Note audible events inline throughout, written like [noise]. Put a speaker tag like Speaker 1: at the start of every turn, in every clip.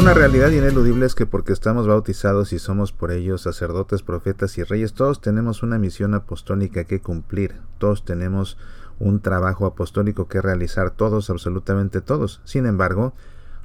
Speaker 1: Una realidad ineludible es que porque estamos bautizados y somos por ellos sacerdotes, profetas y reyes, todos tenemos una misión apostólica que cumplir, todos tenemos un trabajo apostólico que realizar, todos, absolutamente todos. Sin embargo,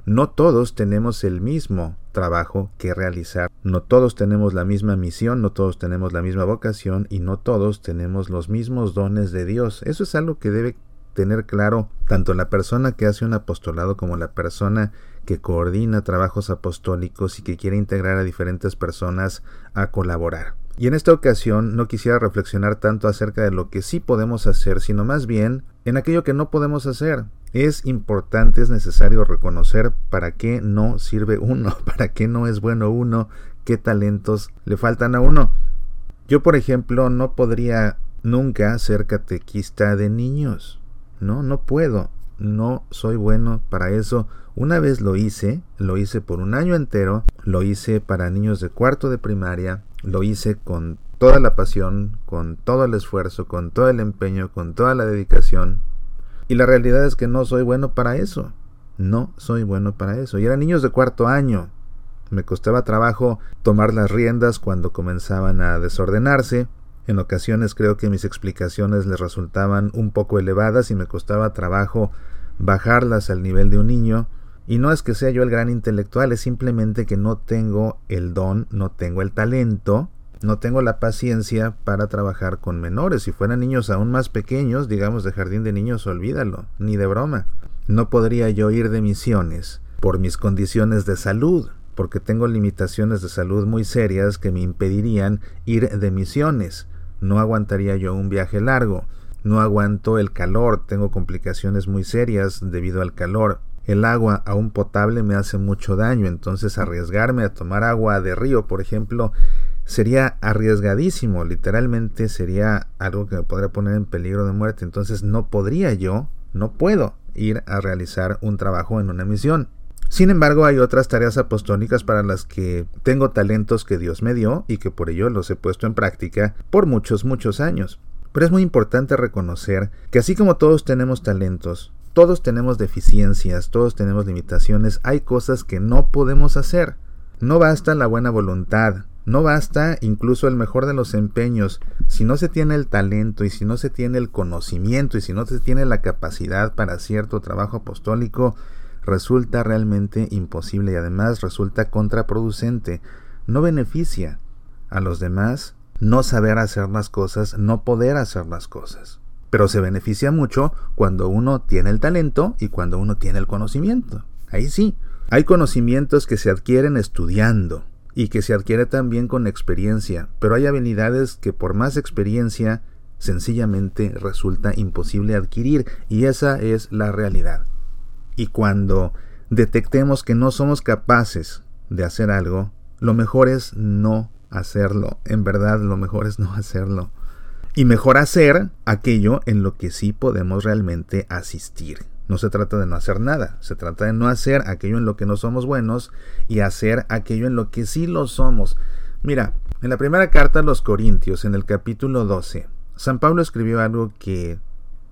Speaker 1: no todos tenemos el mismo trabajo que realizar, no todos tenemos la misma misión, no todos tenemos la misma vocación y no todos tenemos los mismos dones de Dios. Eso es algo que debe tener claro tanto la persona que hace un apostolado como la persona que coordina trabajos apostólicos y que quiere integrar a diferentes personas a colaborar. Y en esta ocasión no quisiera reflexionar tanto acerca de lo que sí podemos hacer, sino más bien en aquello que no podemos hacer. Es importante, es necesario reconocer para qué no sirve uno, [laughs] para qué no es bueno uno, qué talentos le faltan a uno. Yo, por ejemplo, no podría nunca ser catequista de niños. No, no puedo. No soy bueno para eso. Una vez lo hice, lo hice por un año entero, lo hice para niños de cuarto de primaria, lo hice con toda la pasión, con todo el esfuerzo, con todo el empeño, con toda la dedicación. Y la realidad es que no soy bueno para eso. No soy bueno para eso. Y eran niños de cuarto año. Me costaba trabajo tomar las riendas cuando comenzaban a desordenarse. En ocasiones creo que mis explicaciones les resultaban un poco elevadas y me costaba trabajo bajarlas al nivel de un niño. Y no es que sea yo el gran intelectual, es simplemente que no tengo el don, no tengo el talento, no tengo la paciencia para trabajar con menores. Si fueran niños aún más pequeños, digamos de jardín de niños, olvídalo, ni de broma. No podría yo ir de misiones por mis condiciones de salud, porque tengo limitaciones de salud muy serias que me impedirían ir de misiones. No aguantaría yo un viaje largo. No aguanto el calor, tengo complicaciones muy serias debido al calor. El agua aún potable me hace mucho daño, entonces arriesgarme a tomar agua de río, por ejemplo, sería arriesgadísimo, literalmente sería algo que me podría poner en peligro de muerte, entonces no podría yo, no puedo ir a realizar un trabajo en una misión. Sin embargo, hay otras tareas apostólicas para las que tengo talentos que Dios me dio y que por ello los he puesto en práctica por muchos, muchos años. Pero es muy importante reconocer que así como todos tenemos talentos, todos tenemos deficiencias, todos tenemos limitaciones, hay cosas que no podemos hacer. No basta la buena voluntad, no basta incluso el mejor de los empeños, si no se tiene el talento y si no se tiene el conocimiento y si no se tiene la capacidad para cierto trabajo apostólico, resulta realmente imposible y además resulta contraproducente. No beneficia a los demás no saber hacer las cosas, no poder hacer las cosas. Pero se beneficia mucho cuando uno tiene el talento y cuando uno tiene el conocimiento. Ahí sí. Hay conocimientos que se adquieren estudiando, y que se adquiere también con experiencia, pero hay habilidades que por más experiencia sencillamente resulta imposible adquirir y esa es la realidad. Y cuando detectemos que no somos capaces de hacer algo, lo mejor es no hacerlo, en verdad lo mejor es no hacerlo. Y mejor hacer aquello en lo que sí podemos realmente asistir. No se trata de no hacer nada, se trata de no hacer aquello en lo que no somos buenos y hacer aquello en lo que sí lo somos. Mira, en la primera carta a los Corintios, en el capítulo 12, San Pablo escribió algo que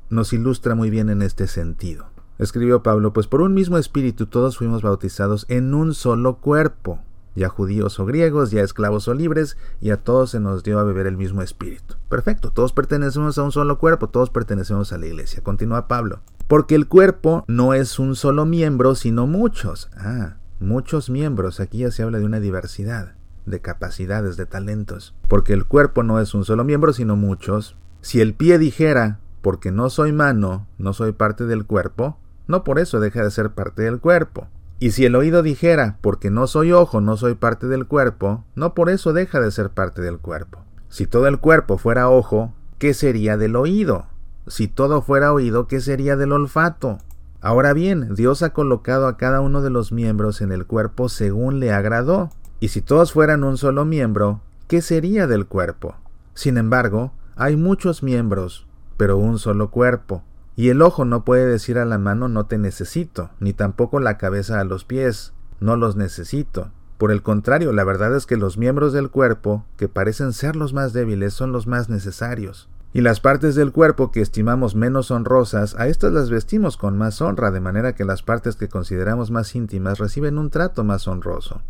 Speaker 1: nos ilustra muy bien en este sentido. Escribió Pablo, pues por un mismo espíritu todos fuimos bautizados en un solo cuerpo ya judíos o griegos, ya esclavos o libres, y a todos se nos dio a beber el mismo espíritu. Perfecto, todos pertenecemos a un solo cuerpo, todos pertenecemos a la iglesia. Continúa Pablo. Porque el cuerpo no es un solo miembro, sino muchos. Ah, muchos miembros. Aquí ya se habla de una diversidad de capacidades, de talentos. Porque el cuerpo no es un solo miembro, sino muchos. Si el pie dijera, porque no soy mano, no soy parte del cuerpo, no por eso deja de ser parte del cuerpo. Y si el oído dijera, porque no soy ojo, no soy parte del cuerpo, no por eso deja de ser parte del cuerpo. Si todo el cuerpo fuera ojo, ¿qué sería del oído? Si todo fuera oído, ¿qué sería del olfato? Ahora bien, Dios ha colocado a cada uno de los miembros en el cuerpo según le agradó. Y si todos fueran un solo miembro, ¿qué sería del cuerpo? Sin embargo, hay muchos miembros, pero un solo cuerpo. Y el ojo no puede decir a la mano no te necesito, ni tampoco la cabeza a los pies, no los necesito. Por el contrario, la verdad es que los miembros del cuerpo, que parecen ser los más débiles, son los más necesarios. Y las partes del cuerpo que estimamos menos honrosas, a estas las vestimos con más honra, de manera que las partes que consideramos más íntimas reciben un trato más honroso,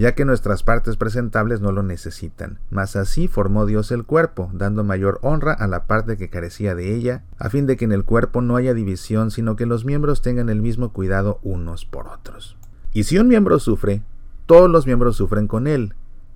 Speaker 1: ya que nuestras partes presentables no lo necesitan. Mas así formó Dios el cuerpo, dando mayor honra a la parte que carecía de ella, a fin de que en el cuerpo no haya división, sino que los miembros tengan el mismo cuidado unos por otros. Y si un miembro sufre, todos los miembros sufren con él,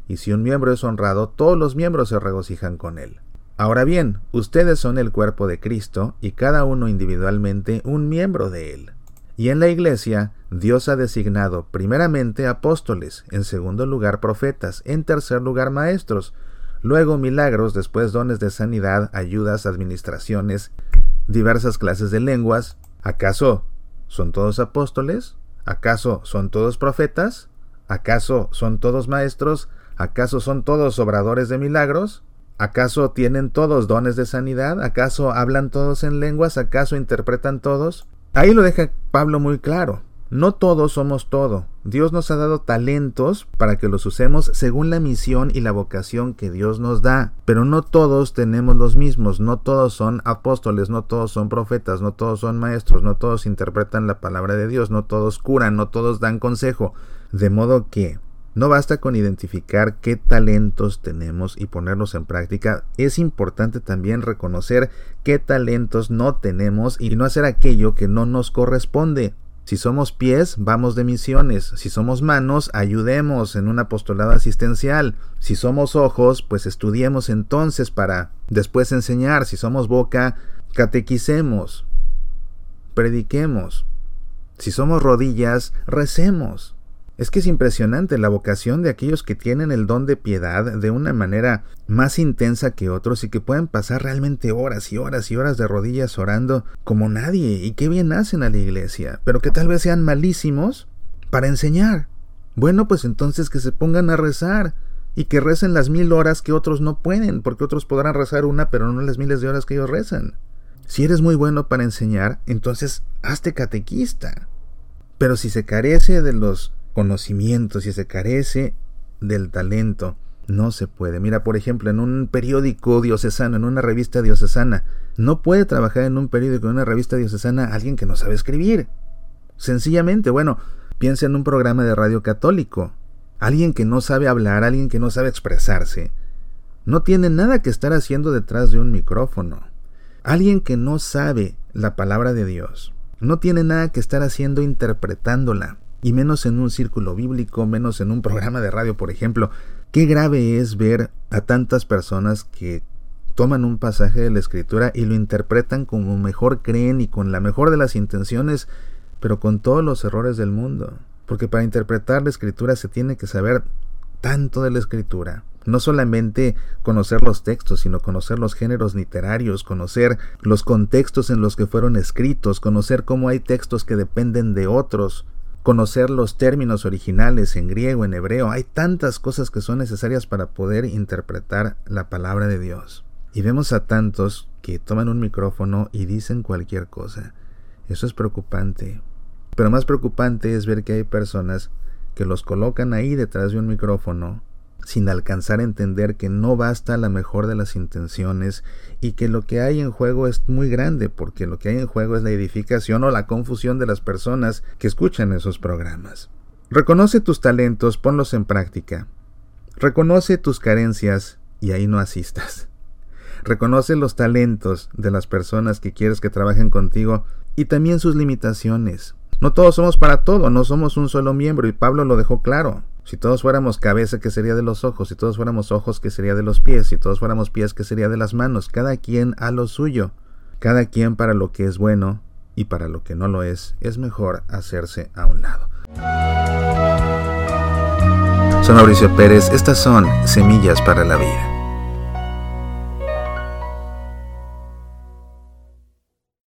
Speaker 1: y si un miembro es honrado, todos los miembros se regocijan con él. Ahora bien, ustedes son el cuerpo de Cristo y cada uno individualmente un miembro de él. Y en la Iglesia, Dios ha designado primeramente apóstoles, en segundo lugar profetas, en tercer lugar maestros, luego milagros, después dones de sanidad, ayudas, administraciones, diversas clases de lenguas. ¿Acaso son todos apóstoles? ¿Acaso son todos profetas? ¿Acaso son todos maestros? ¿Acaso son todos obradores de milagros? ¿Acaso tienen todos dones de sanidad? ¿Acaso hablan todos en lenguas? ¿Acaso interpretan todos? Ahí lo deja Pablo muy claro. No todos somos todo. Dios nos ha dado talentos para que los usemos según la misión y la vocación que Dios nos da. Pero no todos tenemos los mismos. No todos son apóstoles, no todos son profetas, no todos son maestros, no todos interpretan la palabra de Dios, no todos curan, no todos dan consejo. De modo que no basta con identificar qué talentos tenemos y ponerlos en práctica, es importante también reconocer qué talentos no tenemos y no hacer aquello que no nos corresponde. Si somos pies, vamos de misiones. Si somos manos, ayudemos en un apostolado asistencial. Si somos ojos, pues estudiemos entonces para después enseñar. Si somos boca, catequicemos, prediquemos. Si somos rodillas, recemos. Es que es impresionante la vocación de aquellos que tienen el don de piedad de una manera más intensa que otros y que pueden pasar realmente horas y horas y horas de rodillas orando como nadie y qué bien hacen a la iglesia, pero que tal vez sean malísimos para enseñar. Bueno, pues entonces que se pongan a rezar y que recen las mil horas que otros no pueden, porque otros podrán rezar una, pero no las miles de horas que ellos rezan. Si eres muy bueno para enseñar, entonces hazte catequista. Pero si se carece de los conocimiento, si se carece del talento, no se puede. Mira, por ejemplo, en un periódico diocesano, en una revista diocesana, no puede trabajar en un periódico, en una revista diocesana, alguien que no sabe escribir. Sencillamente, bueno, piensa en un programa de radio católico. Alguien que no sabe hablar, alguien que no sabe expresarse. No tiene nada que estar haciendo detrás de un micrófono. Alguien que no sabe la palabra de Dios. No tiene nada que estar haciendo interpretándola y menos en un círculo bíblico, menos en un programa de radio, por ejemplo. Qué grave es ver a tantas personas que toman un pasaje de la escritura y lo interpretan como mejor creen y con la mejor de las intenciones, pero con todos los errores del mundo. Porque para interpretar la escritura se tiene que saber tanto de la escritura. No solamente conocer los textos, sino conocer los géneros literarios, conocer los contextos en los que fueron escritos, conocer cómo hay textos que dependen de otros, conocer los términos originales en griego, en hebreo. Hay tantas cosas que son necesarias para poder interpretar la palabra de Dios. Y vemos a tantos que toman un micrófono y dicen cualquier cosa. Eso es preocupante. Pero más preocupante es ver que hay personas que los colocan ahí detrás de un micrófono sin alcanzar a entender que no basta la mejor de las intenciones y que lo que hay en juego es muy grande, porque lo que hay en juego es la edificación o la confusión de las personas que escuchan esos programas. Reconoce tus talentos, ponlos en práctica. Reconoce tus carencias y ahí no asistas. Reconoce los talentos de las personas que quieres que trabajen contigo y también sus limitaciones. No todos somos para todo, no somos un solo miembro y Pablo lo dejó claro. Si todos fuéramos cabeza, ¿qué sería de los ojos? Si todos fuéramos ojos, ¿qué sería de los pies? Si todos fuéramos pies, ¿qué sería de las manos? Cada quien a lo suyo. Cada quien para lo que es bueno y para lo que no lo es, es mejor hacerse a un lado. Soy Mauricio Pérez, estas son Semillas para la Vida.